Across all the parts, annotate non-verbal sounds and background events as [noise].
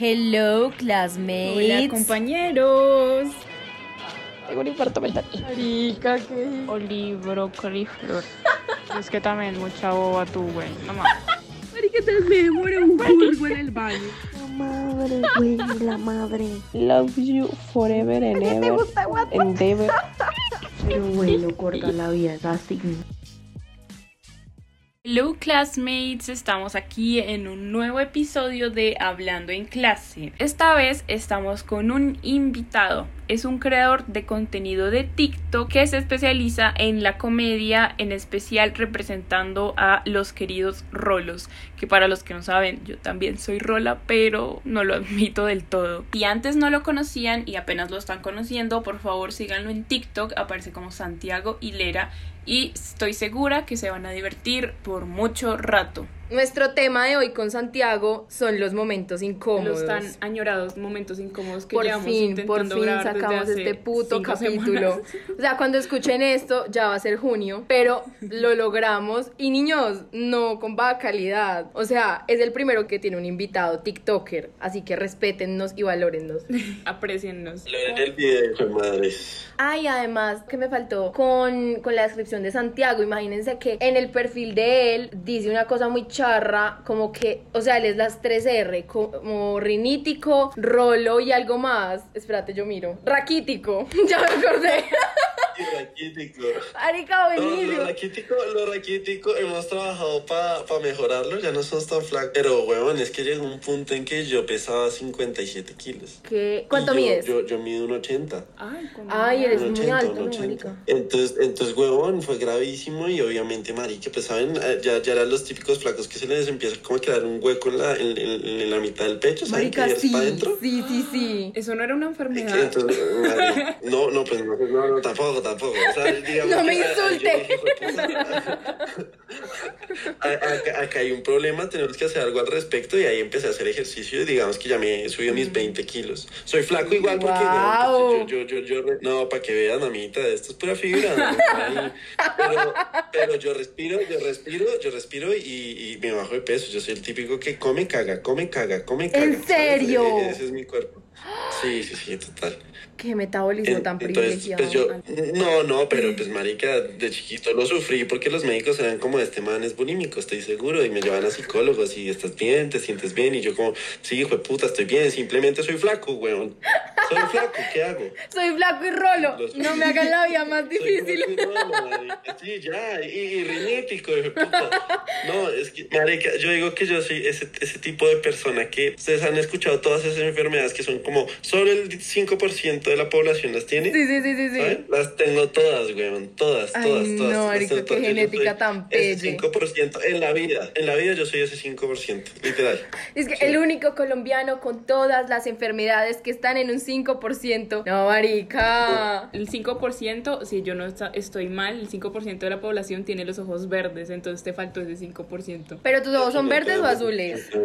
Hello, classmates. Hola, compañeros. Tengo un infarto mental. Marica, ¿qué? Olibro, coliflor. es que también mucha boba tú, güey. No más. Marica, te me demora un bulbo en el baño. La madre, güey, la madre. Love you forever and ever. Endeavor. Pero bueno, corta la vida, es así. Hello classmates, estamos aquí en un nuevo episodio de Hablando en clase. Esta vez estamos con un invitado. Es un creador de contenido de TikTok que se especializa en la comedia, en especial representando a los queridos rolos, que para los que no saben, yo también soy rola, pero no lo admito del todo. Si antes no lo conocían y apenas lo están conociendo, por favor síganlo en TikTok, aparece como Santiago Hilera y estoy segura que se van a divertir por mucho rato. Nuestro tema de hoy con Santiago son los momentos incómodos. Los tan añorados momentos incómodos que por llevamos fin, intentando por fin sacamos este puto capítulo. semanas. [laughs] O sea, cuando escuchen esto ya va a ser junio, pero lo logramos. Y niños, no con baja calidad. O sea, es el primero que tiene un invitado TikToker, así que respétennos y valórennos. [laughs] Apreciennos. Lo en el video, madres. Ay, además, ¿qué me faltó? Con, con la descripción de Santiago, imagínense que en el perfil de él dice una cosa muy charra, como que, o sea, él es las 3R, como rinítico, rolo y algo más. Espérate, yo miro. Raquítico, [laughs] ya me acordé. Y raquítico. Arica, No, buenísimo. lo raquítico, lo raquítico, hemos trabajado para mejorarlo, ya no somos tan flacos. Pero, huevón, es que llegó un punto en que yo pesaba 57 kilos. ¿Qué? ¿Cuánto yo- mides? Yo, yo mido un 80. Ay, Ay, eres un muy 80, alto, un ¿no, 80. marica? Entonces, entonces, huevón, fue gravísimo y obviamente, marica, pues, ¿saben? Eh, Ya, ya eran los típicos flacos que se les empieza como a quedar un hueco en la, en, en- en la mitad del pecho, ¿saben? Marica, que ya sí, está adentro. sí, sí, sí. Eso no era una enfermedad. entonces, [laughs] no, no, pues no, no, no, tampoco, tampoco. O sea, [laughs] digamos No me insulte. acá, [laughs] acá hay un problema, tenemos que hacer algo al respecto y ahí empecé a hacer ejercicio y digamos que ya me subí a mis 20 kilos. Soy flaco igual porque weón, yo, yo, yo, yo, no, para que vean, mamita, esto es pura fibra. ¿no? Pero, pero yo respiro, yo respiro, yo respiro y, y me bajo de peso. Yo soy el típico que come, caga, come, caga, come, caga. ¿En serio? Ese es mi cuerpo. Sí, sí, sí, total. Qué metabolismo En- tan Entonces, privilegiado. pues yo, no, no, pero pues marica, de chiquito lo sufrí porque los médicos eran como este man es bulímico, estoy seguro, y me llevan a psicólogos y estás bien, te sientes bien, y yo como, sí, hijo de puta, estoy bien, simplemente soy flaco, weón. Soy flaco, ¿qué hago? [laughs] Soy flaco y rolo. Los- No me hagan la vida más [laughs] Soy difícil. flaco y rolo, marica. Sí, ya, y, y rinítico, hijo de puta. No, es que, marica, yo digo que yo soy ese, ese tipo de persona que ustedes han escuchado todas esas enfermedades que son como solo el 5% de la población las tiene. Sí, sí, sí, sí, sí. ¿Saben? Las tengo todas, weón. Todas, Ay, todas, no, todas. Marica, tengo qué todas. Genética tan Ese pelle. 5% en la vida. En la vida yo soy ese 5%, literal. Es que Sí. el único colombiano con todas las enfermedades que están en un 5%. No, marica. El 5%, si yo no estoy mal, el 5% de la población tiene los ojos verdes, entonces te faltó ese 5%. Pero tus ojos son No, verdes o azules. Sí,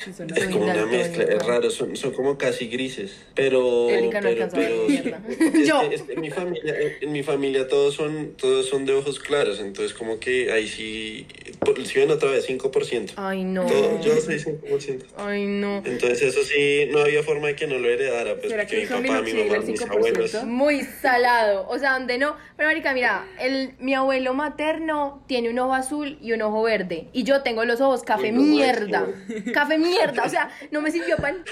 son Es como una mezcla, es raro, son, son como casi grises, pero... Pero, es [laughs] Yo. es en mi familia, en, en mi familia todos son, todos son de ojos claros, entonces como que ahí sí, si ven otra vez, 5%. Ay, no. Todo- yo soy 5%. Ay, no. Entonces eso sí, no había forma de que no lo heredara, pues ¿Será porque que mi papá, mi sí mamá, mis 5%? abuelos... Muy salado. O sea, donde no. Pero, marica, mira, el, mi abuelo materno tiene un ojo azul y un ojo verde. Y yo tengo los ojos café Uy, no, mierda. máximo. Café mierda. O sea, no me sirvió pan.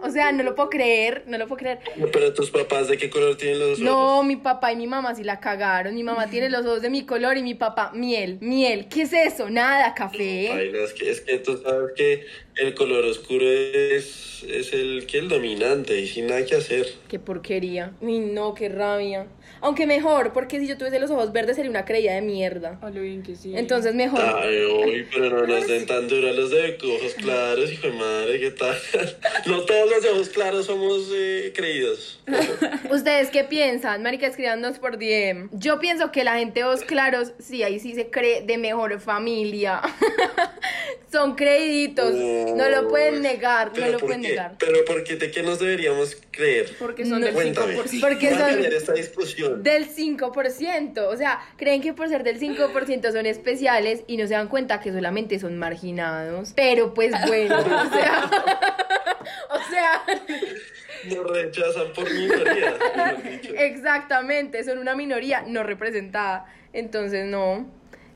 O sea, no lo puedo creer. No lo puedo creer. Pero tus papás, ¿de qué color tienen los ojos? No, mi papá y mi mamá sí la cagaron. Mi mamá tiene los ojos de mi color y mi papá miel, miel. ¿Qué es eso? Nada, café. Paila, es, que, es que tú sabes que el color oscuro es, es el que el dominante y sin nada que hacer. Qué porquería. Uy, no, qué rabia. Aunque mejor, porque si yo tuviese los ojos verdes sería una creída de mierda. A lo bien que sí. Entonces mejor. Ay, uy, pero no nos den tan dura los de ojos claros, hijo de madre, ¿qué tal? [laughs] No todos los de ojos claros somos eh, creídos. [laughs] ¿Ustedes qué piensan? Marica, escríbanos por DM. Yo pienso que la gente de ojos claros, sí, ahí sí se cree de mejor familia. [laughs] Son creíditos. No lo pueden negar, no ¿Pero lo pueden qué? negar. Pero porque de qué nos deberíamos creer. Porque son No, del Cuéntame. 5%. Porque son- tener esta discusión. Del 5%. O sea, creen que por ser del 5% son especiales y no se dan cuenta que solamente son marginados. Pero pues bueno, o sea. [laughs] [laughs] o real. Nos rechazan por minoría. [laughs] Exactamente, son una minoría no representada. Entonces, no,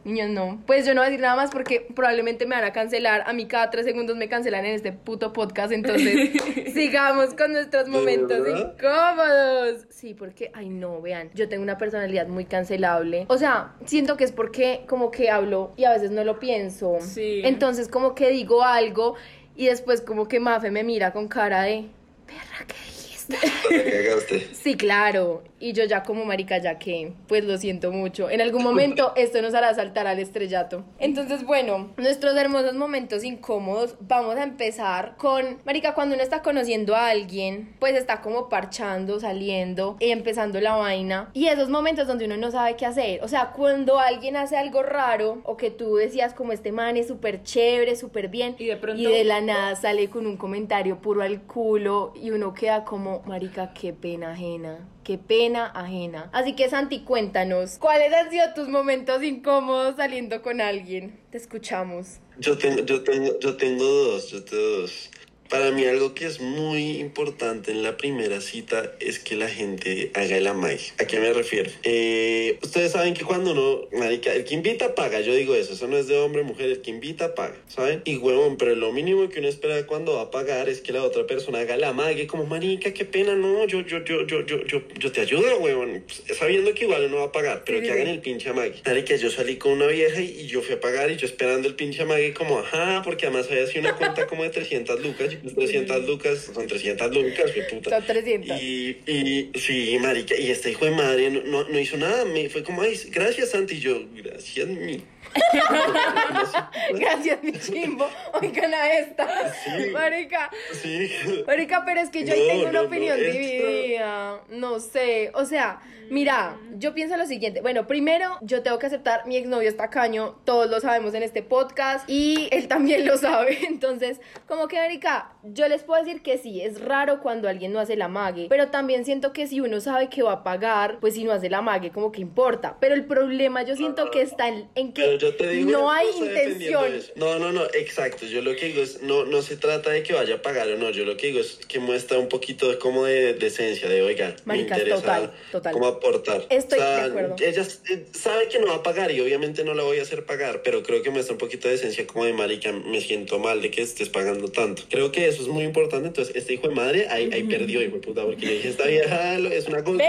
niños, no. Pues yo no voy a decir nada más porque probablemente me van a cancelar. A mí cada tres segundos me cancelan en este puto podcast. Entonces, [laughs] sigamos con nuestros momentos incómodos. Sí, porque, ay, no, vean, yo tengo una personalidad muy cancelable. O sea, siento que es porque como que hablo y a veces no lo pienso. Sí. Entonces, como que digo algo y después como que Mafe me mira con cara de, perra, ¿qué cagaste. [laughs] Sí, claro. Y yo ya como marica, ya que, pues lo siento mucho. En algún momento esto nos hará saltar al estrellato. Entonces, bueno, nuestros hermosos momentos incómodos. Vamos a empezar con, marica, cuando uno está conociendo a alguien, pues está como parchando, saliendo y empezando la vaina. Y esos momentos donde uno no sabe qué hacer. O sea, cuando alguien hace algo raro o que tú decías como este man es súper chévere, súper bien. Y de pronto- Y de la nada sale con un comentario puro al culo y uno queda como, marica, qué pena ajena. Qué pena ajena. Así que Santi, cuéntanos, ¿cuáles han sido tus momentos incómodos saliendo con alguien? Te escuchamos. Yo tengo, yo tengo, yo tengo dos, yo tengo dos. Para mí algo que es muy importante en la primera cita es que la gente haga el amague. ¿A qué me refiero? Eh, ustedes saben que cuando uno, marica, el que invita paga, yo digo eso, eso no es de hombre, mujer, el que invita paga, ¿saben? Y huevón, pero lo mínimo que uno espera cuando va a pagar es que la otra persona haga el amague, como marica, qué pena, no, yo, yo, yo, yo, yo, yo, yo te ayudo, huevón, Pues, sabiendo que igual uno va a pagar, pero Sí, que hagan el pinche amague. Marica, yo salí con una vieja y, y yo fui a pagar y yo esperando el pinche amague como, ajá, porque además había sido una cuenta como de 300 lucas, 300 lucas, son 300 lucas, fue puta. Son 300. Y, y sí, marica, y este hijo de madre no, no, no hizo nada, me fue como, ay, gracias Santi, y yo, gracias mi. [laughs] Gracias, mi chimbo. Oigan a esta. Sí. Marica. Sí. Marica, pero es que yo ahí No, tengo una no, no, opinión esto- dividida. No sé. O sea, mira, yo pienso lo siguiente. Bueno, primero, yo tengo que aceptar, mi exnovio es tacaño. Todos lo sabemos en este podcast. Y él también lo sabe. [laughs] Entonces, como que, Marica, yo les puedo decir que sí, es raro cuando alguien no hace la mague. Pero también siento que si uno sabe que va a pagar, pues si no hace la mague, como que importa. Pero el problema yo siento que está en, en que yo te digo no hay intención. eso. No, no, no, exacto. Yo lo que digo es, no, no se trata de que vaya a pagar o no. Yo lo que digo es que muestra un poquito de, como de decencia, de oiga, Marica, me interesa total, total. cómo aportar. Estoy de acuerdo. Ella eh, sabe que no va a pagar y obviamente no la voy a hacer pagar, pero creo que muestra un poquito de decencia como de marica, me siento mal de que estés pagando tanto. Creo que eso es muy importante. Entonces, este hijo de madre ahí, ahí perdió, hijo de puta, porque le dije, esta vieja es una cosa.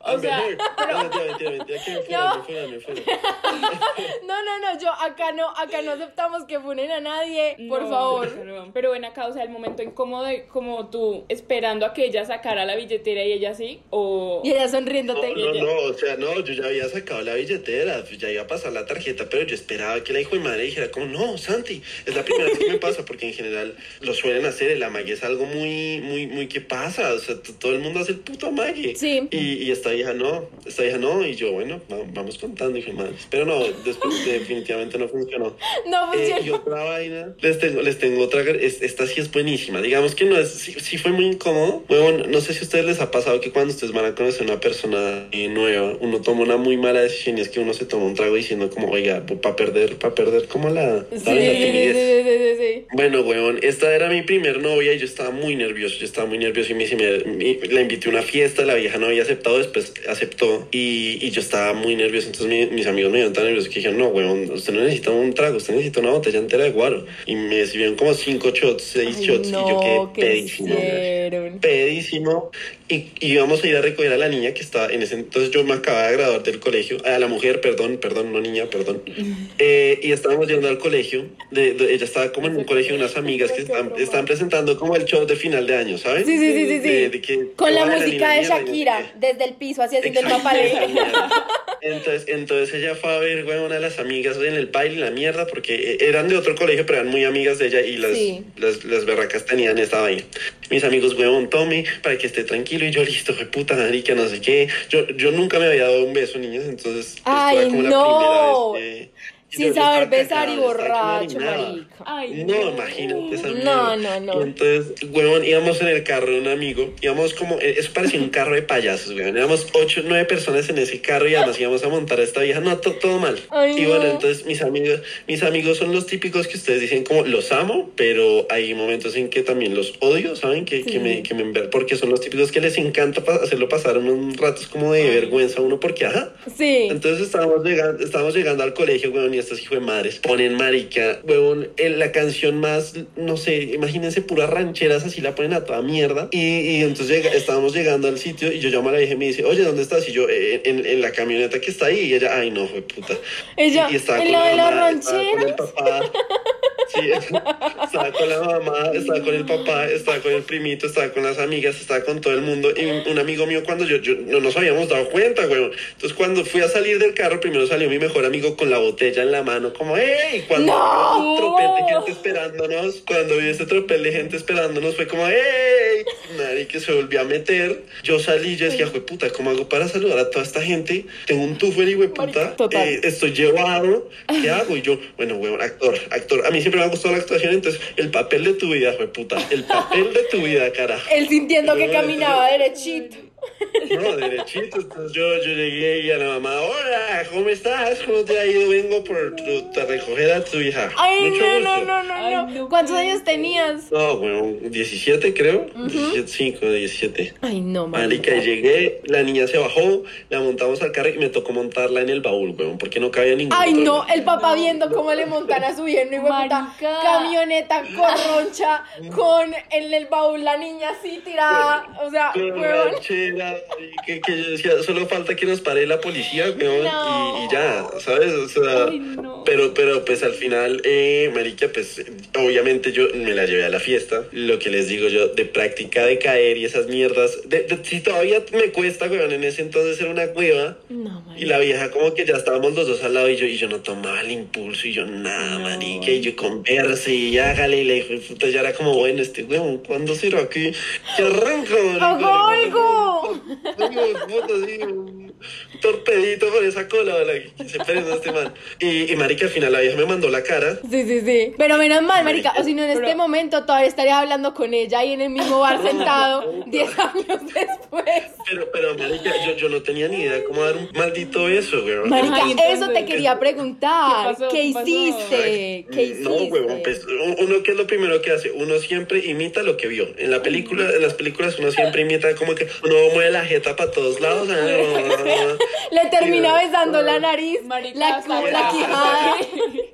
O sea, mejor. No, mentira, mentira, mentira, que [laughs] me fuera, No. me me. [laughs] No, no, no, yo acá no, acá no aceptamos que funen a nadie, por No, favor. Pero, pero ven acá, o sea, el momento incómodo de como tú esperando a que ella sacara la billetera y ella sí, o... Y ella sonriéndote. No, no, no, o sea, no, yo ya había sacado la billetera, ya iba a pasar la tarjeta, pero yo esperaba que la hijo de madre dijera como, no, Santi, es la primera vez que me pasa, porque en general lo suelen hacer, el amague es algo muy, muy, muy que pasa, o sea, todo el mundo hace el puto amague. Sí. Y, y esta hija no, esta hija no, y yo, bueno, va- vamos contando, hijo de madre. Pero no, después [laughs] definitivamente no funcionó. No Eh, y funcionó. otra vaina, les tengo, les tengo otra, es- esta sí es buenísima, digamos que no es, sí, sí fue muy incómodo, bueno, no sé si a ustedes les ha pasado que cuando ustedes van a conocer una persona eh, nueva, uno toma una muy mala decisión y es que uno se toma un trago diciendo como, oiga, para perder, para perder como la, Sí, la- sí, sí. Bueno, weón, esta era mi primer novia y yo estaba muy nervioso, yo estaba muy nervioso y me, me- me- la invité a una fiesta, la vieja no había aceptado, después aceptó y, y yo estaba muy nervioso, entonces mi- mis amigos me vieron tan nerviosos que dijeron, no, weón, usted no necesita un trago, usted necesita una botella entera de guaro. Y me sirvieron como cinco shots, seis Ay, shots y yo quedé ¿qué pedísimo. Pedísimo. Y, íbamos a ir a recoger a la niña que estaba en ese entonces yo me acababa de graduar del colegio, a la mujer, perdón, perdón, no niña, perdón. [laughs] Eh, y estábamos yendo al colegio, de, de- ella estaba como en un colegio de unas amigas que están, están presentando como el show de final de año, ¿sabes? Sí, sí, sí, sí, sí. De- que- Con la música y de Shakira, desde el piso así haciendo el mierda. [laughs] Entonces, entonces ella fue a ver, güey, una de las amigas en el baile, la mierda, porque eh, eran de otro colegio, pero eran muy amigas de ella y las, Sí. las, las berracas tenían esta vaina. Mis amigos, huevón, tome para que esté tranquilo y yo listo, fue puta marica, no sé qué. Yo, yo nunca me había dado un beso, niñas, entonces esto Ay, como no. la primera vez que... Sin saber besar y borracho, marica. Ay, No, imagínate esa No, no, no. Y entonces, huevón, íbamos en el carro de un amigo, íbamos como, eh, eso parecía un carro de payasos, huevón. Éramos ocho, nueve personas en ese carro y además íbamos a montar a esta vieja. No, to- todo mal. Ay, y bueno, no. entonces mis amigos, mis amigos son los típicos que ustedes dicen como los amo, pero hay momentos en que también los odio, ¿saben? Que, que me, que me porque son los típicos que les encanta pa- hacerlo pasar unos ratos como de vergüenza a uno porque, ajá. Sí. Entonces estábamos llegando, estábamos llegando al colegio, weón, y estos hijos de madres ponen marica, weón, en la canción más, no sé, imagínense puras rancheras, así la ponen a toda mierda. Y, y entonces llega- estábamos llegando al sitio y yo llamo a la vieja y me dice, oye, ¿dónde estás? Y yo, "Eh, en, en la camioneta que está ahí. Y ella, ay, no, fue puta. [laughs] Ella, Y- y estaba ¿en con la de mamá, estaba con el papá. [laughs] Sí, estaba con la mamá, estaba con el papá, estaba con el primito, estaba con las amigas, estaba con todo el mundo. Y un, un amigo mío, cuando yo, yo no nos habíamos dado cuenta, güey. Entonces, cuando fui a salir del carro, primero salió mi mejor amigo con la botella en la mano, como, ¡hey! Cuando ¡No! vi ese tropel de gente esperándonos, cuando vi ese tropel de gente esperándonos, fue como, ¡hey! Nadie que se volvió a meter. Yo salí y yo decía, ¡jue puta! ¿Cómo hago para saludar a toda esta gente? Tengo un tufo en hijo puta. Eh, estoy llevado. ¿Qué hago? Y yo, bueno, weón, actor, actor. A mí siempre me ha gustado la actuación, entonces el papel de tu vida, fue puta. El papel de tu vida, carajo. Él sintiendo que caminaba derechito. No, derechito. Entonces yo, yo llegué y a la mamá, hola, ¿cómo estás? ¿Cómo te ha ido? Vengo por tu, a recoger a tu hija. Ay, Mucho no, gusto. no, no, no, no. ¿Cuántos años tenías? No, bueno, 17 creo. 17, 5, 17. Ay, no, Marica, marica. y llegué, la niña se bajó, la montamos al carro y me tocó montarla en el baúl, weón, porque no cabía ningún Ay, no, lugar. el papá viendo cómo le montan a su yerno y puta Marica. camioneta corroncha [laughs] con en el baúl la niña así tirada. O sea, Con que, que yo decía, solo falta que nos pare la policía, weón, No. y, y ya, ¿sabes? O sea, Ay, no. pero, pero pues al final, eh, marica, pues obviamente yo me la llevé a la fiesta, lo que les digo yo, de práctica de caer y esas mierdas, de, de- si todavía me cuesta, weón, en ese entonces era una hueva, No, y la vieja como que ya estábamos los dos al lado y yo, y yo no tomaba el impulso y yo nada, marica, y yo converse y hágale y le dije, puta, ya era como, bueno, este weón, ¿cuándo será que, que arranca, marica? ¡Hago algo! Ay, puta, sí, un torpedito por esa cola, ¿verdad? que se este man. Y, y marica, al final la vieja me mandó la cara. Sí, sí, sí. Pero menos mal, marica. O si no, en este Pero- momento todavía estaría hablando con ella y en el mismo bar [laughs] sentado 10 años después. Pero, pero, marica, yo, yo no tenía ni idea cómo dar un maldito beso, weón. Marica, eso te quería preguntar. ¿qué pasó? ¿Qué hiciste? ¿Qué hiciste? No, huevón, pues un- uno que es lo primero que hace, uno siempre imita lo que vio. En la película, en las películas uno siempre imita como que uno mueve la jeta para todos lados. [laughs] Le termina besando la nariz, Marica, la, la la- quijada.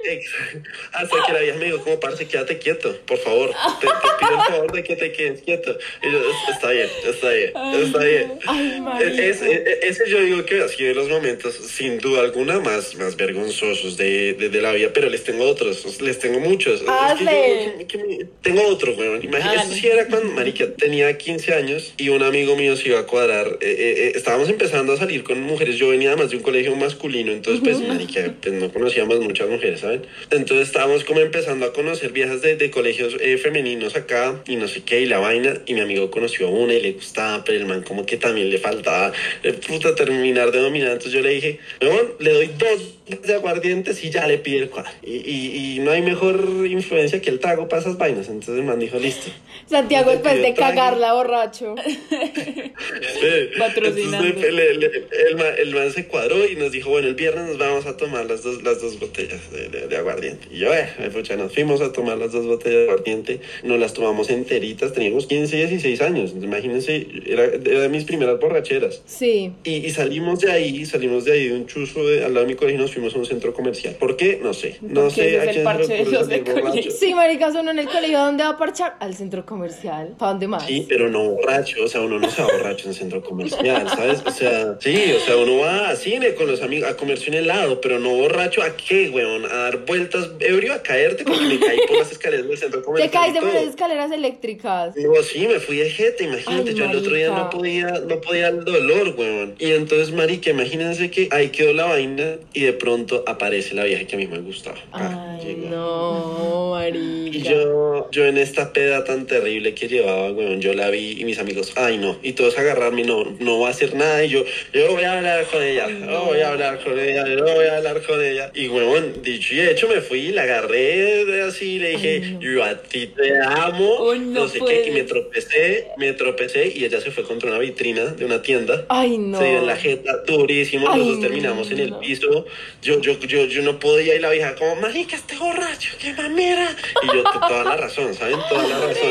Exacto. Hasta que la vieja me dijo, como parce, quédate quieto, por favor. Te, te pido el favor de que te quedes quieto. Y yo, está bien, está bien, está bien. Ay, marica. Es- es- ese yo digo que ha sido de los momentos, sin duda alguna, más, más vergonzosos de, de, de la vida, pero les tengo otros, les tengo muchos. Es que Hazle. yo- que me- tengo otro, weón. Imagínate, Hágale. eso sí era cuando, marica, tenía 15 años y un amigo mío se iba a cuadrar. eh, eh, eh, estábamos empezando a salir con mujeres, yo venía además de un colegio masculino, entonces, pues, marica, pues no conocíamos muchas mujeres, ¿saben? Entonces estábamos como empezando a conocer viejas de, de colegios eh, femeninos acá y no sé qué, y la vaina, y mi amigo conoció a una y le gustaba, pero el man como que también le faltaba, eh, puta, terminar de dominar. Entonces yo le dije, weón, le doy dos de aguardientes y ya le pide el cuadro. Y, y, y no hay mejor influencia que el trago para esas vainas. Entonces el man dijo, listo. Santiago después de trago. cagarla borracho. [laughs] Patrocinando. entonces, le- le- el, man, el man se cuadró y nos dijo, bueno, el viernes nos vamos a tomar las dos, las dos botellas de, de- de aguardiente. Y yo, eh, pucha, nos fuimos a tomar las dos botellas de aguardiente, nos las tomamos enteritas, teníamos 15, 16 años, imagínense, era, era de mis primeras borracheras. Sí. Y, y salimos de ahí, salimos de ahí de un chuzo de, al lado de mi colegio y nos fuimos a un centro comercial. ¿Por qué? No sé. No sé es a el quién parche de los de colegio. Sí, marica, uno en el colegio, ¿dónde va a parchar? Al centro comercial. ¿Para dónde más? Sí, pero no borracho, o sea, uno no se va borracho en un centro comercial, ¿sabes? O sea, sí, o sea, uno va a cine con los amigos a comerse un helado, pero no borracho, ¿a qué, weón? A dar vueltas ebrio, a caerte, porque me caí por las escaleras del centro [laughs] Te comercial. y de todo. unas escaleras eléctricas. No, sí, me fui de jete, imagínate, Ay, yo el otro día no podía, no podía el dolor, weón. Y entonces, marica, imagínense que ahí quedó la vaina y de pronto aparece la vieja que a mí me gustaba. Ah, Ay, llegó. no, marica. Y yo, yo en esta peda tan terrible que llevaba, weón, yo la vi y mis amigos, ay no, y todos agarrarme, no, no va a hacer nada, y yo, yo voy a hablar con ella, no voy a hablar con ella, no voy a hablar con ella. Y huevón, dicho y hecho, me fui, la agarré de así, le dije, yo a ti te amo, Oh, no, no sé puede qué, y me tropecé, me tropecé y ella se fue contra una vitrina de una tienda. Ay, no. Se dio en la jeta durísimo, Ay, los dos terminamos en el piso. Yo, yo, yo, yo no podía y la vieja como, marica, este borracho, qué mamera. Y yo, toda la razón, ¿saben? Toda la razón.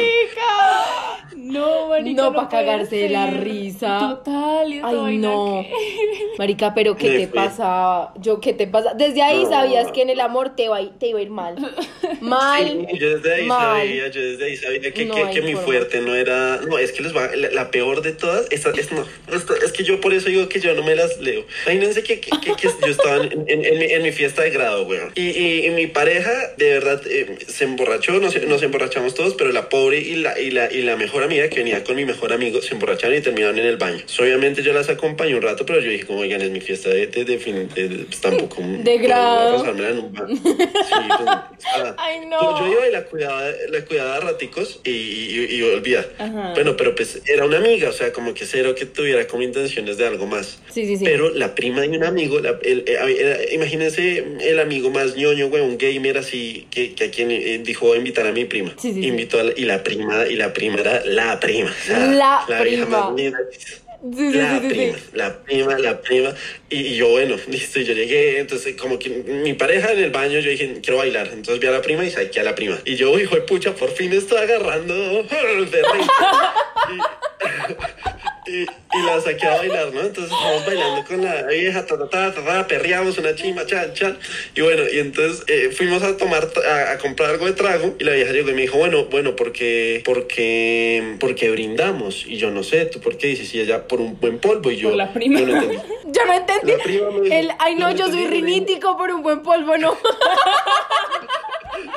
[laughs] No, marica. No, pa' puede cagarse de la risa. Total, y Ay, vaina no. que- [laughs] Marica, pero ¿qué te pasa? Yo, ¿qué te pasa? Desde ahí No. sabías que en el amor te iba, a ir- te iba a ir mal. [laughs] Mal. Sí, yo desde ahí mal. sabía, yo desde ahí sabía que, No que, mi fuerte no era, no, es que les va, la, la peor de todas, esta, es, no, esta- es que yo por eso digo que yo no me las leo. Imagínense que, que, que- que yo estaba en, en- en mi, en mi fiesta de grado, weón, y, y, y mi pareja de verdad eh, se emborrachó, nos, nos emborrachamos todos, pero la pobre y la, y, la, y la mejor amiga que venía con mi mejor amigo se emborracharon y terminaron en el baño. Obviamente yo las acompañé un rato, pero yo dije como, oigan, es mi fiesta de, de, de fin, de- de- pues, tampoco. De grado. en un baño. Sí, pues, [laughs] Ay, no. yo, yo iba y la cuidaba, la cuidaba a raticos y, y, y. Ajá. Bueno, pero pues era una amiga, o sea, como que cero que tuviera como intenciones de algo más. Sí, sí, sí. Pero la prima de un amigo, la- el- eh, era- imagínense el amigo más ñoño, güey, un gamer así, que, que a quien eh, dijo invitar a mi prima. Sí, sí. Invitó a la- y la prima, y la prima era la prima. o sea, La prima. más linda. Sí, sí, La sí, sí, sí. prima, la prima, la prima. Y, y yo, bueno, [laughs] listo, y yo llegué, entonces como que mi pareja en el baño, yo dije, quiero bailar. Entonces vi a la prima y saqué a la prima. Y yo, hijo de pucha, por fin estoy agarrando [laughs] de. Y, [laughs] y, y la saqué a bailar, ¿no? Entonces estamos bailando con la vieja, ta, ta, ta, ta, ta, perreamos una chima, chan, chan. Y bueno, y entonces eh, fuimos a tomar, a, a comprar algo de trago. Y la vieja llegó y me dijo, bueno, bueno, porque, porque, porque brindamos. Y yo no sé, ¿tú por qué dices? Y ella por un buen polvo. Y yo, Por la prima. yo no entendí. [laughs] Yo no entendí. La prima me dijo, El, ay, no, yo yo no soy rinítico por un buen polvo, no. [laughs]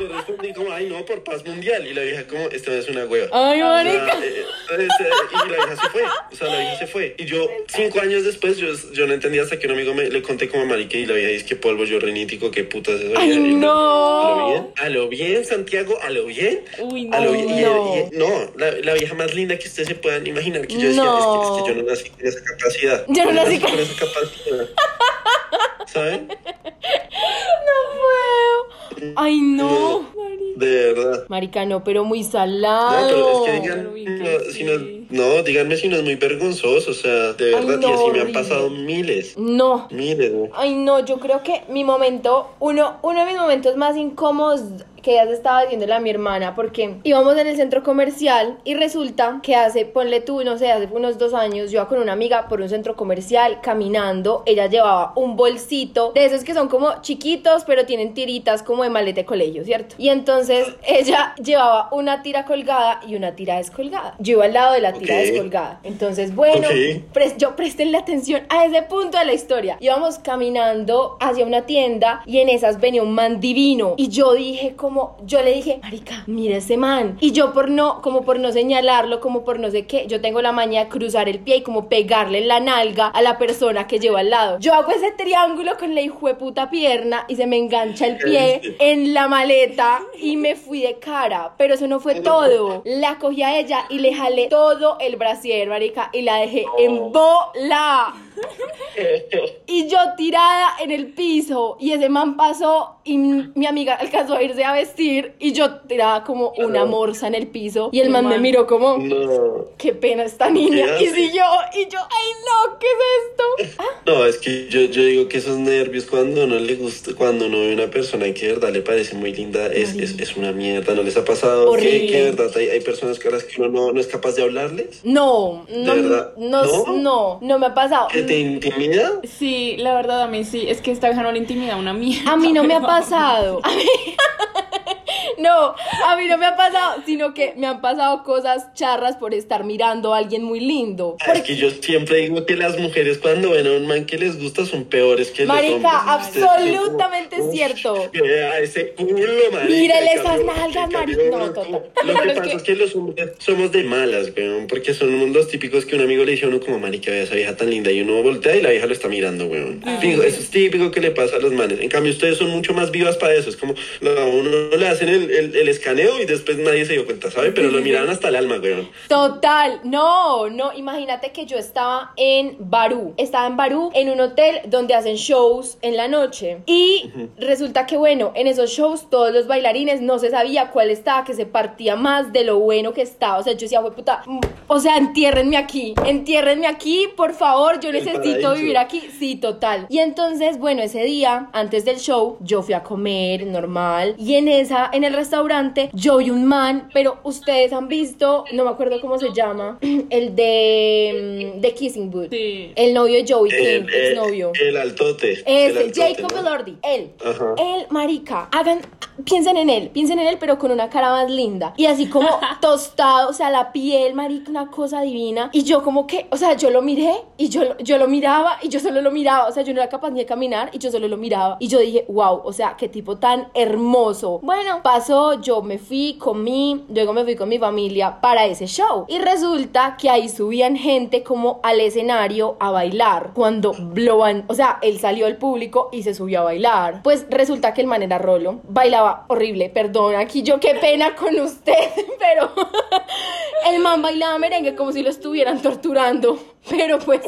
Yo respondí como, ay, no, por paz mundial. Y la vieja como, esta vez es una hueva. Ay, O sea, marica. eh, eh, y la vieja se fue. O sea, la vieja se fue. Y yo, cinco años después, yo, yo no entendía hasta que un amigo me le conté como marica y la vieja dice que polvo, yo rinítico, qué putas es eso. Ay, Y yo, no. A lo bien, a lo bien, Santiago, a lo bien. Uy, A lo bien. Y- no. y- no, la, la vieja más linda que ustedes se puedan imaginar. Que yo decía, No. es, que, es que yo no nací con esa capacidad. Yo no nací con- esa capacidad. ¿Saben? [laughs] No puedo. Ay, no. De verdad. Marica, no, pero muy No, salado. pero es que digan, no, si no. No, díganme si no es muy vergonzoso, o sea, de verdad, no, y así me han pasado miles, No. miles. Ay, no, yo creo que mi momento, uno, uno de mis momentos más incómodos que ya se estaba diciéndole a mi hermana, porque íbamos en el centro comercial y resulta que hace, ponle tú, no sé, hace unos dos años, yo iba con una amiga por un centro comercial caminando, ella llevaba un bolsito de esos que son como chiquitos, pero tienen tiritas como de maleta de colegio, ¿cierto? Y entonces [laughs] ella llevaba una tira colgada y una tira descolgada. Yo iba al lado de la tira Ok. descolgada. Entonces, bueno, Ok. Pres- yo prestenle atención a ese punto de la historia. Íbamos caminando hacia una tienda y en esas venía un man divino. Y yo dije como, yo le dije, marica, mira ese man. Y yo por no, como por no señalarlo, como por no sé qué, yo tengo la maña de cruzar el pie y como pegarle en la nalga a la persona que lleva al lado. Yo hago ese triángulo con la hijueputa pierna y se me engancha el pie en la maleta y me fui de cara. Pero eso no fue todo. La cogí a ella y le jalé todo el brasier, marica, y la dejé en bola. Y yo tirada en el piso y ese man pasó y mi amiga alcanzó a irse a vestir y yo tirada como una morsa en el piso y el man me miró como No, qué pena esta niña ¿Qué y siguió y yo ay no qué es esto Ah, no, es que yo, yo digo que esos nervios cuando uno le gusta, cuando uno ve una persona que de verdad le parece muy linda, es, es, es una mierda, ¿no les ha pasado? Que, Horrible. que de verdad hay, hay personas a las que uno no, no es capaz de hablarles, no no no ¿No? no no me ha pasado te intimida. Sí, la verdad a mí sí. Es que esta vieja no le intimida una mierda. a mí no me ha pasado [laughs] a mí [laughs] No, a mí no me ha pasado, sino que me han pasado cosas charras por estar mirando a alguien muy lindo. Ah, Es que yo siempre digo que las mujeres cuando ven a un man que les gusta son peores que los hombres. Marica, son como, absolutamente "Uf, cierto. vea ese culo, marica. Mírele esas nalgas, marica. No, total. como- Lo que es pasa que- es que los hombres somos de malas, weón, porque son los típicos que un amigo le dice a uno como, marica, vea esa vieja tan linda, y uno voltea y la vieja lo está mirando, weón. Fijo, eso es típico que le pasa a los manes. En cambio, ustedes son mucho más vivas para eso. Es como, a uno le hacen el el, el, el escaneo y después nadie se dio cuenta, ¿sabes? Pero lo miraron hasta el alma, weón. Total, no, no, imagínate que yo estaba en Barú, estaba en Barú en un hotel donde hacen shows en la noche y resulta que bueno, en esos shows todos los bailarines no se sabía cuál estaba, que se partía más de lo bueno que estaba, o sea, yo decía, "Jue puta, mm, o sea, entiérrenme aquí, entiérrenme aquí, por favor, yo necesito vivir aquí, sí, total. Y entonces, bueno, ese día, antes del show, yo fui a comer normal y en esa, en el restaurante, yo vi un man, pero ustedes han visto, no me acuerdo cómo se llama, [clears throat] el de, mm, de Kissing Booth. Sí. El novio de Joey King, El, el, exnovio. el altote. el Ese, altote, Jacob ¿no? Elordi, él. Ajá. Él, marica, hagan, piensen en él, piensen en él, pero con una cara más linda. Y así como [laughs] tostado, o sea, la piel, marica, una cosa divina. Y yo como que, o sea, yo lo miré y yo, lo- yo lo miraba y yo solo lo miraba. O sea, yo no era capaz ni de caminar y yo solo lo miraba. Y yo dije, wow, o sea, qué tipo tan hermoso. Bueno, pasó, yo me fui, comí, luego me fui con mi familia para ese show. Y resulta que ahí subían gente como al escenario a bailar. Cuando lo van, o sea, él salió al público y se subió a bailar. Pues resulta que el man era rolo. Bailaba horrible, perdón, aquí yo qué pena con usted, [laughs] pero [laughs] el man bailaba merengue como si lo estuvieran torturando. [laughs] Pero pues,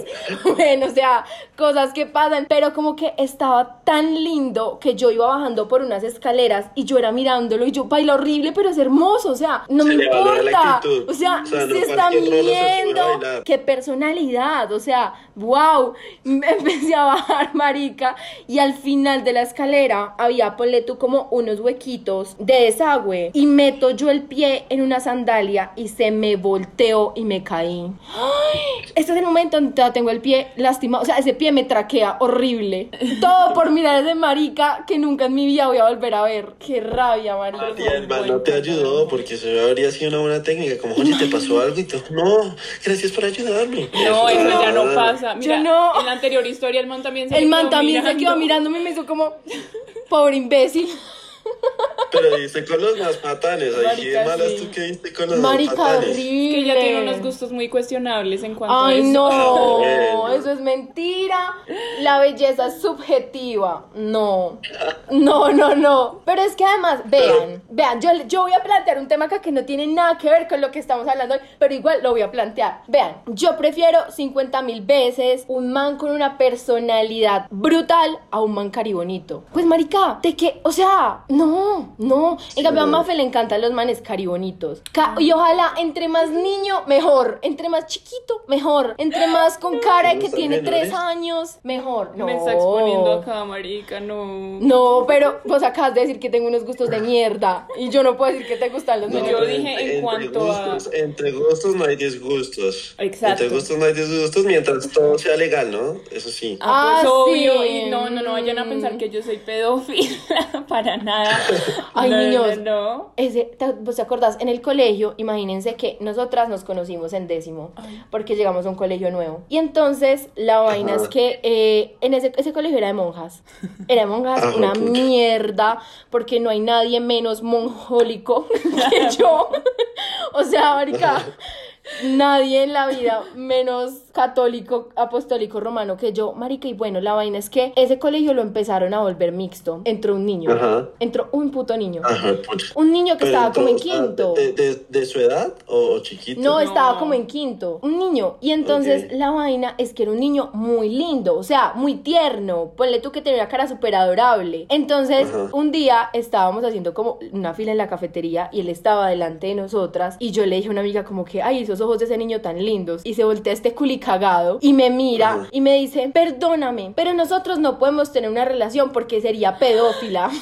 bueno, o sea, cosas que pasan. Pero como que estaba tan lindo que yo iba bajando por unas escaleras y yo era mirándolo y yo baila horrible, pero es hermoso. O sea, no Se me importa. O sea, O sea, no se está cualquier rolo se sube a viendo. Qué personalidad. O sea, wow. Me [laughs] empecé a bajar, marica. Y al final de la escalera había, ponle tú, como unos huequitos de desagüe. Y meto yo el pie en una sandalia y se me volteó y me caí. [gasps] Este es el momento donde todavía tengo el pie lastimado. O sea, ese pie me traquea horrible. [laughs] Todo por mirar ese marica que nunca en mi vida voy a volver a ver. Qué rabia, marica. Y el man no te ayudó porque eso habría sido una buena técnica. Como, oye, ¿te pasó [laughs] algo? Y tú, no, gracias por ayudarme. No, eso ya no pasa. Mira, Yo no. en la anterior historia el man también se El man también se quedó mirándome y me hizo como, [laughs] pobre imbécil. Pero diste con los más patanes. Ay, qué malas sí. tú que diste con los más Marica, patanes. horrible. Que ella tiene unos gustos muy cuestionables en cuanto a Ay, eso. no, Bueno. eso es mentira. La belleza es subjetiva. No, no, no, no. Pero es que además, vean, vean, yo, yo voy a plantear un tema acá que no tiene nada que ver con lo que estamos hablando hoy, pero igual lo voy a plantear. Vean, yo prefiero 50 mil veces un man con una personalidad brutal a un man caribonito. Pues, marica, de que, o sea, no, no. En cambio, a no. Mafe le encantan los manes caribonitos. Ca- y ojalá entre más niño, mejor. Entre más chiquito, mejor. Entre más con cara de que tiene menores? tres años, mejor. No. Me está exponiendo acá, marica, no. No, pero vos acabas de decir que tengo unos gustos de mierda. Y yo no puedo decir que te gustan los No, niños. yo dije en cuanto a- gustos, Entre gustos no hay disgustos. Exacto. Entre gustos no hay disgustos mientras todo sea legal, ¿no? Eso sí. Ah, pues Ah, obvio. sí. Y no, no, no vayan a pensar que yo soy pedófila. [laughs] Para nada. [laughs] Ay, No, niños. No, no. Ese, te- ¿Vos te acordás? En el colegio, imagínense que nosotras nos conocimos en décimo, porque llegamos a un colegio nuevo. Y entonces, la vaina Ajá. es que eh, en ese, ese colegio era de monjas. Era de monjas, Ah, una pucha. mierda, porque no hay nadie menos monjólico [laughs] que yo. [laughs] o sea, marica, nadie en la vida menos católico, apostólico, romano que yo. Marica, y bueno, la vaina es que ese colegio lo empezaron a volver mixto. Entró un niño. Ajá. Entró un puto niño. Ajá. Un niño que Pero estaba como en entonces, ah, quinto. ¿De, de, de su edad o, chiquito? No, No. estaba como en quinto. Un niño. Y entonces la vaina es que era un niño muy lindo. O sea, muy tierno. Ponle tú que tenía una cara súper adorable. Entonces, Ajá. un día estábamos haciendo como una fila en la cafetería y él estaba delante de nosotras. Y yo le dije a una amiga como que, ay, esos ojos de ese niño tan lindos. Y se voltea este culi cagado y me mira y me dice, perdóname, pero nosotros no podemos tener una relación porque sería pedófila. [laughs]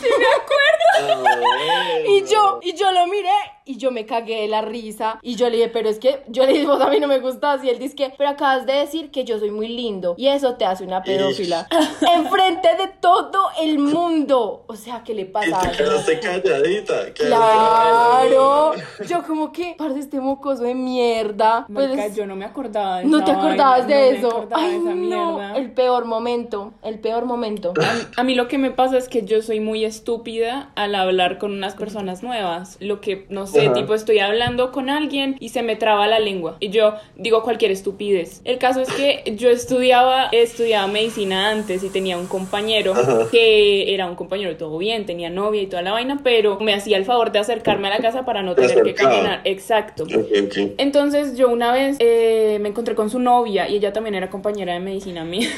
Ah, bueno. Y yo, y yo lo miré y yo me cagué de la risa. Y yo le dije, pero es que yo le dije, [laughs] vos a mí no me gustas. Y él dice que, pero acabas de decir que yo soy muy lindo. Y eso te hace una pedófila. [laughs] [laughs] Enfrente de todo el mundo. O sea, ¿qué le Y pasa? te quedaste calladita. Claro. calladita. Yo como que, parce, este mocoso de mierda. Pues, yo no me acordaba de no esa te acordabas vaina, de no me eso. de Ay, esa no. mierda. El peor momento. El peor momento. A mí lo que me pasa es que yo soy muy estúpida al hablar con unas personas nuevas. Lo que, no sé, Ajá. tipo estoy hablando con alguien y se me traba la lengua. Y yo digo cualquier estupidez. El caso es que yo estudiaba, estudiaba medicina antes y tenía un compañero Ajá. que era un compañero todo bien, tenía novia y toda la vaina, pero me hacía el favor de acercarme a la casa para no Te tener que caminar. Exacto. Ok, ok. Entonces yo una vez eh, me encontré con su novia y ella también era compañera de medicina mía.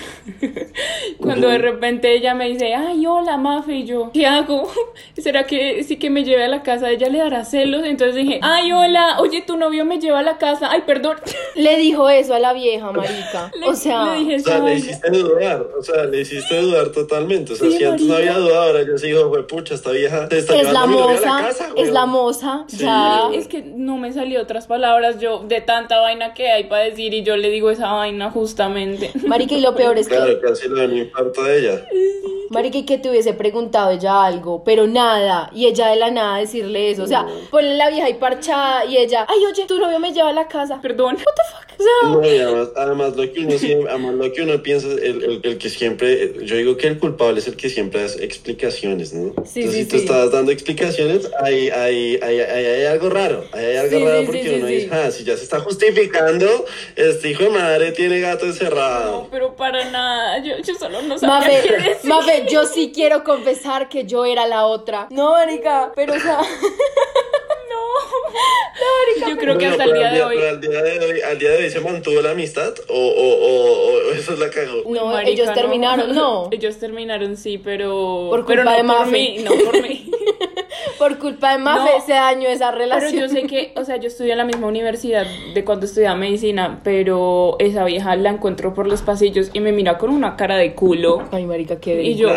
[laughs] Cuando de repente ella me dice, ay, hola, Mafe, y yo, ¿qué hago? [laughs] ¿Será que sí que me lleve a la casa? ¿Ella le dará celos? Entonces dije, ay, hola, oye, tu novio me lleva a la casa. Ay, perdón. [laughs] Le dijo eso a la vieja, marica. [laughs] Le- o sea, le dije O sea, esa le vaina. hiciste dudar, o sea, le hiciste dudar totalmente. O sea, Sí, si antes no había dudado, ahora ya se dijo, fue pucha, esta vieja te está es llevando la a mi novia a la moza, casa, es weón". la moza, Sí. ya. Es que no me salió otras palabras yo de tanta vaina que hay para decir y yo le digo esa vaina justamente. Marica, y lo peor es que Claro, casi lo de un infarto de ella. [laughs] Marica, y que te hubiese preguntado ella algo, pero nada, y ella de la nada decirle eso, o sea, ponle la vieja ahí parchada y ella, ay, oye, tu novio me lleva a la casa. Perdón. O sea, No, y además, además lo que uno siempre, además lo que uno piensa, el, el, el que siempre, yo digo que el culpable es el que siempre da explicaciones, ¿no? Sí, Entonces, sí, si tú sí. estás dando explicaciones, hay, hay, hay, hay, hay algo raro, hay, algo Sí, raro sí, porque uno sí. dice, ah, si ya se está justificando, este hijo de madre tiene gato encerrado. No, pero para nada. Yo, yo solo no sabía Mafe, qué decir. Mafe, yo sí quiero confesar que yo era la otra. No, marica, pero o sea, [laughs] Yo creo que Bueno, hasta el día de hoy. pero al día de hoy, al día de hoy se mantuvo la amistad o, o, o, o eso es la cagó. no, Marica, ellos terminaron, no. [laughs] Ellos terminaron, sí, pero. Por pero culpa no de por Mafe. mí, no por mí. [laughs] Por culpa de Mafe No. se dañó esa Pero relación. yo sé que, o sea, yo estudié en la misma universidad de cuando estudiaba medicina, pero esa vieja la encuentro por los pasillos y me mira con una cara de culo. Ay, marica, qué Y yo-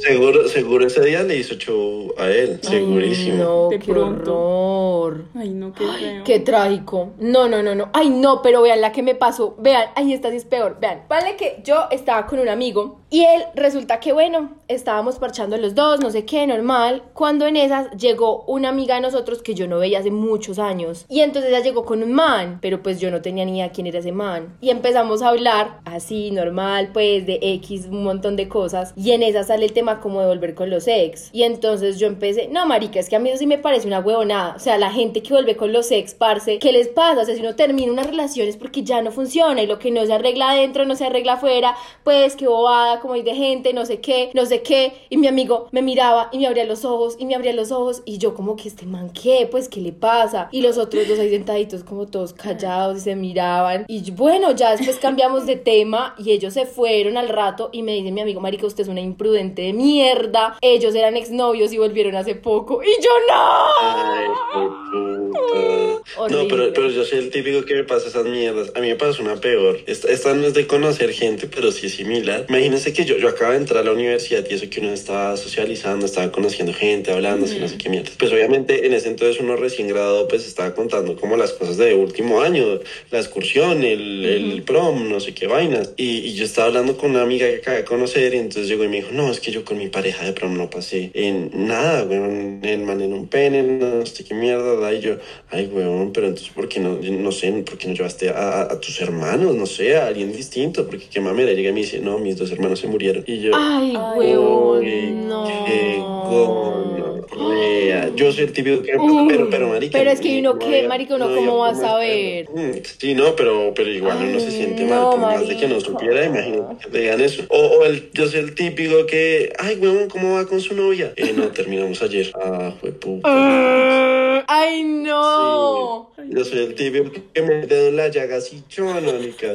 seguro, seguro ese día le hizo show a él, Ay, segurísimo. no, De qué pronto. horror. Ay, no, qué feo. Qué trágico. No, no, no, no. Ay, no, pero vean la que me pasó. Vean, ahí esta sí es peor. Vean, vale que yo estaba con un amigo y él resulta que, bueno, estábamos parchando los dos, no sé qué, normal. Cuando en esas llegó una amiga de nosotros que yo no veía hace muchos años. Y entonces ella llegó con un man, pero pues yo no tenía ni idea quién era ese man. Y empezamos a hablar así, normal, pues de X, un montón de cosas. Y en esa sale el tema como de volver con los ex. Y entonces yo empecé, no, marica, es que a mí eso sí me parece una huevonada. O sea, la gente que vuelve con los ex, parce, ¿qué les pasa? O sea, si uno termina una relación es porque ya no funciona y lo que no se arregla adentro no se arregla afuera. Pues qué bobada, como hay de gente, no sé qué, no sé qué. Y mi amigo me miraba y me abría los ojos y me abría los ojos y yo como que este man, ¿qué? Pues, ¿qué le pasa? Y los otros dos ahí sentaditos como todos callados y se miraban. Y bueno, ya después cambiamos de tema y ellos se fueron al rato y me dice mi amigo, marica, usted es una imprudente de mierda. Ellos eran exnovios y volvieron hace poco. Y yo, Ay, no. puta. No, pero, pero yo soy el típico que me pasa esas mierdas. A mí me pasa una peor. Esta, esta no es de conocer gente, pero sí es similar. Imagínense que yo, yo acabo de entrar a la universidad y eso que uno estaba socializando, estaba conociendo gente, hablando, así, no sé qué mierda. Pues obviamente en ese entonces uno recién graduado pues estaba contando como las cosas de último año, la excursión, el, el prom, no sé qué vainas. Y, y yo estaba hablando con una amiga que acabé de conocer y entonces llegó y me dijo, no, es que yo con mi pareja de prom no pasé en nada, weón, el man en un pene, no sé qué mierda, da, y yo, ay, weón, pero entonces, ¿por qué no, no sé, por qué no llevaste a, a- a tus hermanos, no sé, a alguien distinto? Porque qué mamera, llega y me dice, no, mis dos hermanos se murieron. Y yo, Ay, huevón, no. qué Yo soy el típico que. Pero, pero, marica. pero es que uno no qué, había- marica, uno no cómo va a saber. Mm, Sí, no, pero, pero igual uno se Ay, siente no, mal, por más de que no supiera, imagínate que te digan eso. O, o el, yo soy el típico que, ay, weón, ¿cómo va con su novia? Eh, no, terminamos ayer. Ah, fue puta. Ay, no. Sí, yo soy el típico que me dedo en la llaga así, chon, marica.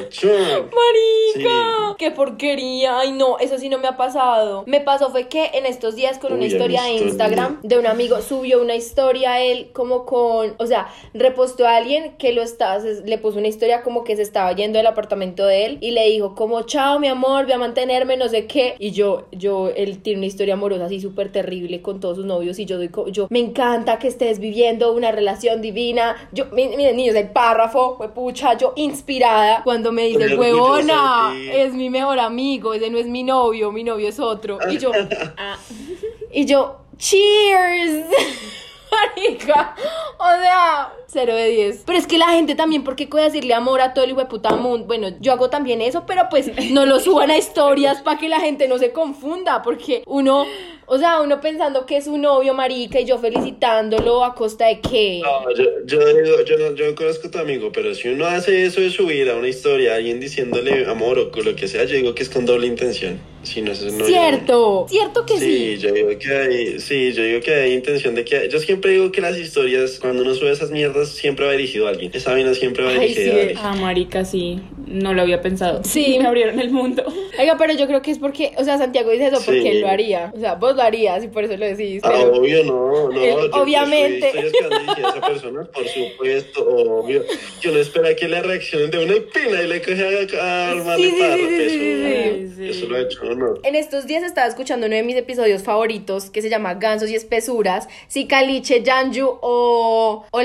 Marica, qué porquería. Ay, no, eso sí no me ha pasado. Me pasó fue que en estos días con una historia de. Instagram de un amigo subió una historia él como con, o sea, repostó a alguien que lo estaba, se- le puso una historia como que se estaba yendo del apartamento de él y le dijo como, chao, mi amor, voy a mantenerme, no sé qué. Y yo, yo, él tiene una historia amorosa así súper terrible con todos sus novios y yo doy, yo, me encanta que estés viviendo una relación divina. Yo, mi- miren, niños, el párrafo, fue pucha, yo inspirada cuando me dice, huevona, de ti". es mi mejor amigo, ese no es mi novio, mi novio es otro. Y yo, ah, [laughs] y yo, cheers. [laughs] Marica, o sea, Cero de 10. Pero es que la gente también, ¿por qué puede decirle amor a todo el hijo de puta mundo? Bueno, yo hago también eso, pero pues [laughs] no lo suban a historias para que la gente no se confunda, porque uno, o sea, uno pensando que es su novio marica y yo felicitándolo a costa de qué. No, yo, yo, digo, yo, no, yo no conozco a tu amigo, pero si uno hace eso de subir a una historia a alguien diciéndole amor o con lo que sea, yo digo que es con doble intención. Si no, eso no, Cierto, cierto que sí. Sí, yo digo que hay, sí, yo digo que hay intención de que, yo siempre digo que las historias, cuando uno sube esas mierdas, siempre va dirigido a alguien. Esa vaina siempre va Ay, dirigida sí. a alguien. Ah, marica, sí. No lo había pensado. Sí. [laughs] Me abrieron el mundo. Oiga, pero yo creo que es porque, o sea, Santiago dice eso porque Sí. él lo haría. O sea, vos lo harías y por eso lo decís. Ah, pero- obvio, no, no. Él, yo- yo obviamente. dirigidas a esa persona, por supuesto, obvio. Yo no espera que le reaccionen de una pina y le coge a, armarle Sí, sí, para sí, sí, eso, sí, sí, sí. eso lo he hecho, ¿no? En estos días estaba escuchando uno de mis episodios favoritos que se llama Gansos y Espesuras. Si Caliche, Janju o, o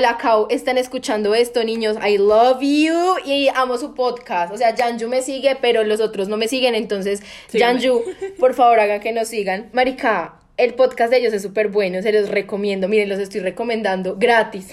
Están escuchando esto, niños, I love you y amo su podcast. O sea, Janju me sigue, pero los otros no me siguen. Entonces, Síganme. Janju, [laughs] por favor, hagan que nos sigan. Marica, el podcast de ellos es súper bueno, se los recomiendo. Miren, los estoy recomendando gratis.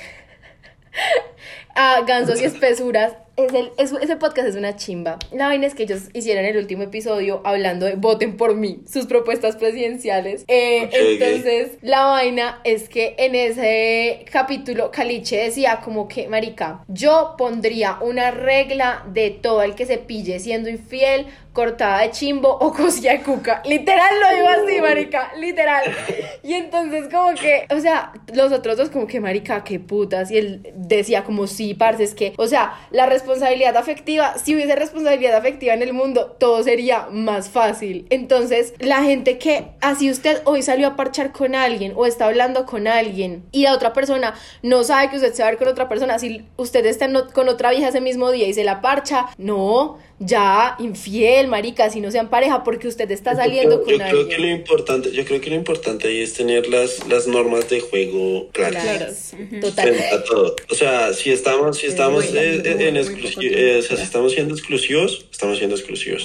[laughs] a Gansos y Espesuras. Es el, es- ese podcast es una chimba. La vaina es que ellos hicieron el último episodio hablando de voten por mí, sus propuestas presidenciales. Eh, entonces, la vaina es que en ese capítulo Caliche decía como que, marica, yo pondría una regla de todo el que se pille siendo infiel, cortada de chimbo o cosilla de cuca. Literal lo digo así, marica, literal. Y entonces como que, o sea, los otros dos como que, marica, qué putas. Y él decía como, sí, parce, es que, o sea, la responsabilidad afectiva, si hubiese responsabilidad afectiva en el mundo, todo sería más fácil. Entonces, la gente que, así usted hoy salió a parchar con alguien o está hablando con alguien y la otra persona no sabe que usted se va a ver con otra persona, si usted está con otra vieja ese mismo día y se la parcha, no, ya, infiel, marica, si no sean pareja porque usted está saliendo yo, con yo creo que lo importante, yo creo que lo importante ahí es tener las, las normas de juego claras. Claras. Total. frente a todo. O sea, si estamos, si estamos eh, en o sea, si estamos siendo exclusivos, estamos siendo exclusivos.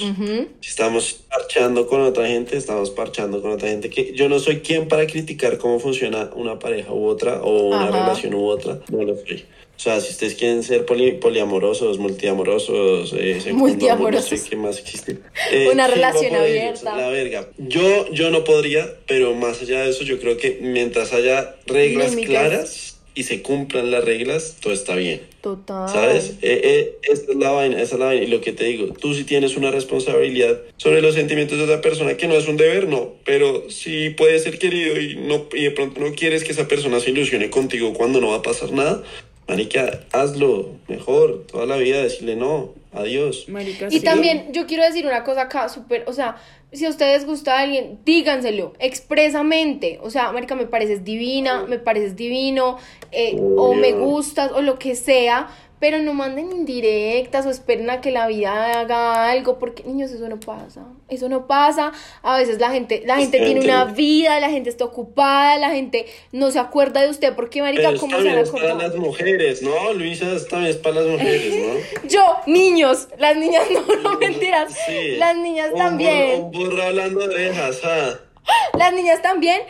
Si estamos parchando con otra gente, estamos parchando con otra gente. Que yo no soy quien para criticar cómo funciona una pareja u otra o una Ajá. relación u otra. No lo soy. O sea, si ustedes quieren ser poli- poliamorosos, multiamorosos, eh, Multiamorosos. no sé qué más existe. Eh, Una relación abierta. La verga. Yo, yo no podría, pero más allá de eso, yo creo que mientras haya reglas Límites. claras y se cumplan las reglas, todo está bien. Total. ¿Sabes? Eh, eh, esa es la vaina, esa es la vaina. Y lo que te digo, tú sí tienes una responsabilidad sobre los sentimientos de otra persona, que no es un deber, no, pero sí puede ser querido y, no, y de pronto no quieres que esa persona se ilusione contigo cuando no va a pasar nada. Marica, hazlo mejor toda la vida, decirle no, adiós. Marica, Y sí. también yo quiero decir una cosa acá, súper, o sea, si a ustedes gusta a alguien, díganselo expresamente. O sea, Marica, me pareces divina, me pareces divino, eh, o me gustas, o lo que sea. Pero no manden indirectas o esperen a que la vida haga algo, porque niños, eso no pasa. Eso no pasa. A veces la gente, la gente tiene una vida, la gente está ocupada, la gente no se acuerda de usted, porque marica, Pero ¿cómo se van a para las mujeres, ¿no? Luisa, esto también es para las mujeres, ¿no? [laughs] Yo, niños, las niñas no, no mentiras. Sí. Las niñas Un también. burro- Un burro hablando de orejas, ah. [gasps] Las niñas también.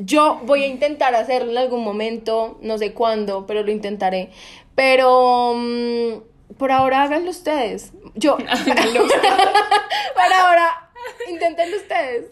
Yo voy a intentar hacerlo en algún momento, no sé cuándo, pero lo intentaré. Pero mm, por ahora háganlo ustedes. Yo. [laughs] [laughs] por ahora, [laughs] inténtenlo ustedes.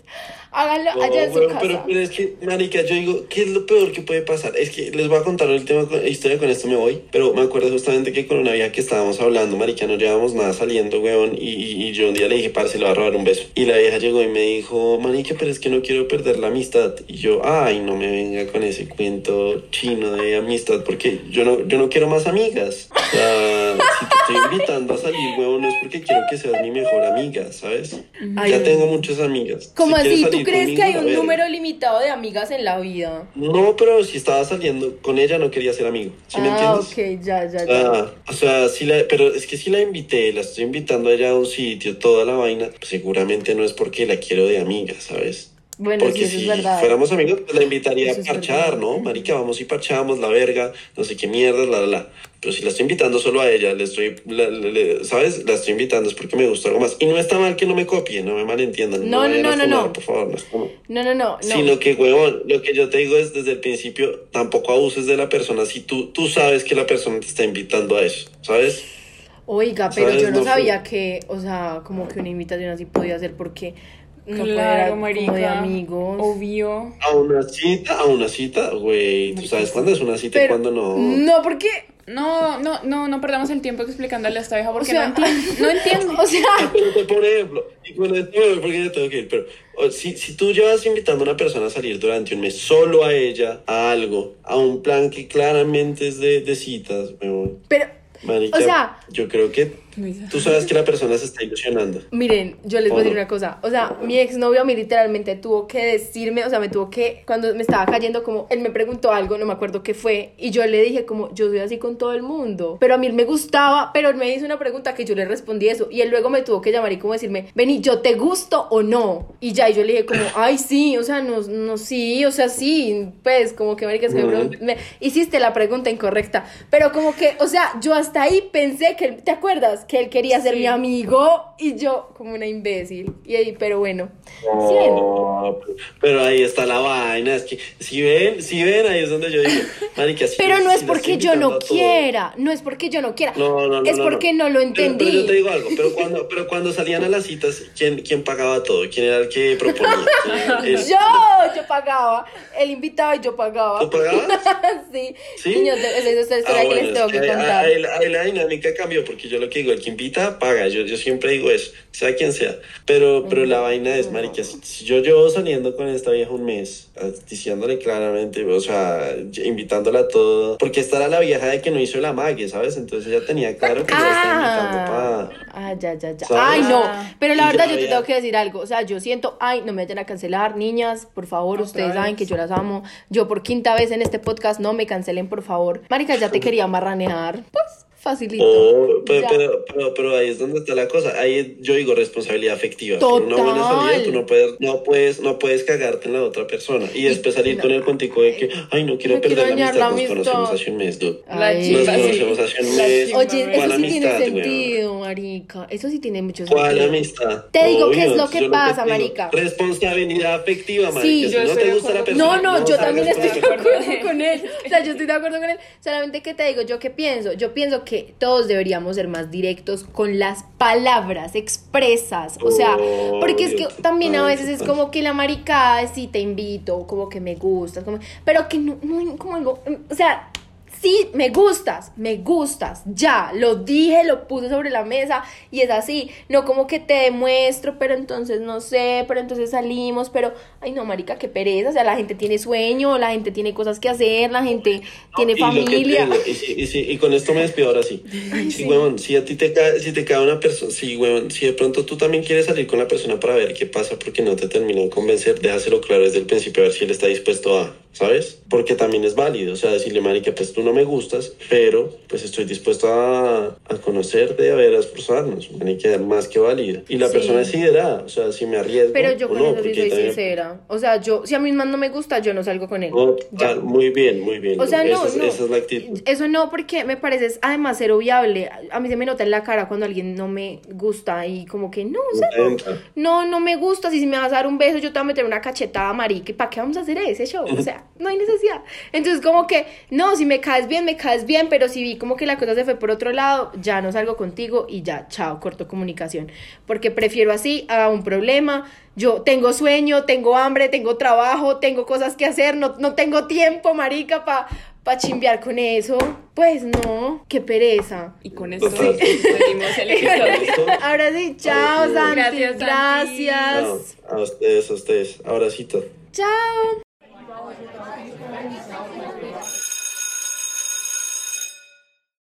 Háganlo No, allá en su pero, casa. pero, pero es que, marica, yo digo, ¿qué es lo peor que puede pasar? Es que les voy a contar el tema, historia, con esto me voy, pero me acuerdo justamente que con una vieja que estábamos hablando, marica, no llevábamos nada saliendo, weón, y, y, y yo un día le dije, parce, le voy a robar un beso. Y la vieja llegó y me dijo, marica, pero es que no quiero perder la amistad. Y yo, ay, no me venga con ese cuento chino de amistad, porque yo no, yo no quiero más amigas. O sea, si te estoy invitando a salir, weón, no es porque quiero que seas mi mejor amiga, ¿sabes? Ay, ya tengo muchas amigas. ¿Cómo Si así? ¿Tú crees conmigo, que hay un número limitado de amigas en la vida? No, pero si estaba saliendo con ella no quería ser amigo. ¿Sí me ah, entiendes? ok, ya, ya, ya. Ah, o sea, sí la, pero es que si la invité, la estoy invitando a ella a un sitio, toda la vaina, pues seguramente no es porque la quiero de amiga, ¿sabes? Bueno, sí, Porque eso si es verdad. fuéramos amigos, pues la invitaría Eso a parchar. ¿no? Marica, vamos y parchamos la verga, no sé qué mierda, la, la, la. Pero si la estoy invitando solo a ella, le estoy, la- le- le- ¿sabes? La estoy invitando es porque me gusta algo más. Y no está mal que no me copie, no me malentiendan. No, vayan no, a no, fumar, no. Por favor, no es como- No, no, no, no. Sino que, huevón, lo que yo te digo es desde el principio, tampoco abuses de la persona si tú, tú sabes que la persona te está invitando a eso, ¿sabes? Oiga, pero ¿Sabes? yo no No sabía que, o sea, como que una invitación así podía ser porque claro, como marica. de amigos. Obvio. A una cita, a una cita, güey. Tú sabes cuándo es una cita y cuándo no. no, porque, No, no, no, no perdamos el tiempo explicándole a esta vieja porque O sea, no entiendo. [laughs] No entiendo. o sea, Pero, por ejemplo, y con esto me voy porque ya tengo que ir, pero o, si, si tú llevas invitando a una persona a salir durante un mes solo a ella, a algo, a un plan que claramente es de, de citas, weón, pero, marica, O sea- yo creo que tú sabes que la persona se está ilusionando. miren, yo les voy a decir una cosa, o sea, mi exnovio a mí literalmente tuvo que decirme, o sea, me tuvo que, cuando me estaba cayendo como, él me preguntó algo, no me acuerdo qué fue, y yo le dije como, yo soy así con todo el mundo, pero a mí él me gustaba, pero él me hizo una pregunta que yo le respondí eso, y él luego me tuvo que llamar y como decirme, vení, ¿yo te gusto o no? Y ya, y yo le dije como, [laughs] ay, sí, o sea, no, no, sí, o sea, sí, pues, como que, marica, es que me hiciste la pregunta incorrecta. Pero como que, o sea, yo hasta ahí pensé que, él- ¿te acuerdas? Que él quería ser Sí. mi amigo y yo como una imbécil. Y ahí, pero bueno. No, pero- pero ahí está la vaina, es que si ven, si ven, ahí es donde yo digo, marica, si- Pero no es la porque yo no quiera, no es porque yo no quiera. No, no, no. es no, porque no, lo Pero- Pero, entendí. yo te digo algo, pero cuando, pero cuando salían a las citas, ¿quién, quién pagaba todo? ¿Quién era el que proponía? [laughs] ¿Quién- el- Yo, yo pagaba. Él invitaba y yo pagaba. ¿Tú pagabas? [laughs] sí. ¿Sí? Niños, esa es otra historia Ah, que bueno, les es tengo que que ahí- contar. ahí la- ahí la dinámica cambió, porque yo lo que digo, el que invita, paga. Yo, yo siempre digo eso, sea quien sea. Pero, pero la vaina es, marica, si, yo llevo saliendo con esta vieja un mes, ah, diciéndole claramente, o sea, invitándola a todo, porque esta era la vieja de que no hizo el amague, ¿sabes? Entonces ella tenía claro que yo la estaba invitando Ah, para... ah, ya, ya, ya. ¿Sabes? Ay, no. Ah. Pero la Y verdad, yo te había- tengo que decir algo. O sea, yo siento, ay, no me vayan a cancelar, niñas, por favor. Otra ustedes vez. saben que yo las amo. Yo por quinta vez en este podcast, no me cancelen, por favor. Marica, ya te [laughs] quería marranear. Pues, facilito. Oh, pero, pero, pero, pero ahí es donde está la cosa. Ahí yo digo responsabilidad afectiva. Por una buena Total. salida tú no puedes, no puedes, no puedes cagarte en la otra persona. Y después salir no. con el cuentico de que, ay, no quiero No perder quiero la dañar la amistad. Nos amistad. conocemos hace un mes, dude. Ay. Nos sí. conocemos hace un mes. Oye, ¿Cuál eso sí amistad, tiene weón? sentido, marica. Eso sí tiene mucho ¿Cuál sentido. amistad? Te digo qué es lo que pasa, marica. Responsabilidad afectiva, marica. Sí, si yo no te gusta la persona. No, no, yo también estoy de acuerdo con él. O sea, yo estoy de acuerdo con él. Solamente que te digo, yo qué pienso. Yo pienso que todos deberíamos ser más directos con las palabras expresas. O sea, porque es que también a veces es como que la maricada sí te invito, como que me gustas, como, pero que no, no, como algo, o sea, sí, me gustas, me gustas, ya, lo dije, lo puse sobre la mesa y es así, no como que te demuestro, pero entonces no sé, pero entonces salimos, pero, ay no, marica, qué pereza, o sea, la gente tiene sueño, la gente tiene cosas que hacer, la gente tiene Y te familia. y, con esto me despido ahora sí. [laughs] Sí, huevón, si a ti te cae, si te cae una persona, si, huevón, si de pronto tú también quieres salir con la persona para ver qué pasa porque no te termina de convencer, déjaselo claro desde el principio a ver si él está dispuesto a, ¿sabes? Porque también es válido, o sea, decirle, marica, pues tú no me gustas, pero pues estoy dispuesto a, a conocerte, a ver, a esforzarnos, marica, más que válido. Y la Sí. persona decidirá, o sea, si me arriesgo Pero yo con no, eso sí soy también- sincera. O sea, yo, si a mí más no me gusta, yo no salgo con él. No, ah, muy bien, muy bien. O sea, no, esa, es- no. esa es la actitud. Eso no, porque me parece es, además ser obviable. A mí se me nota en la cara cuando alguien no me gusta y como que no, o sea, no, no, no me gusta. Si me vas a dar un beso, yo te voy a meter una cachetada, marica. ¿y ¿Para qué vamos a hacer ese show? O sea, no hay necesidad. Entonces, como que, no, si me caes bien, me caes bien, pero si vi como que la cosa se fue por otro lado, ya no salgo contigo y ya, chao, corto comunicación. Porque prefiero así a un problema. Yo tengo sueño, tengo hambre, tengo trabajo, tengo cosas que hacer, no, no tengo tiempo, marica, para pa chimbear con eso. Pues no, qué pereza. Y con esto [laughs] despedimos el episodio. [laughs] Ahora sí, chao, Ay, sí. Santi. Gracias, Santi. Gracias. No, a ustedes, a ustedes. Abracito. Chao.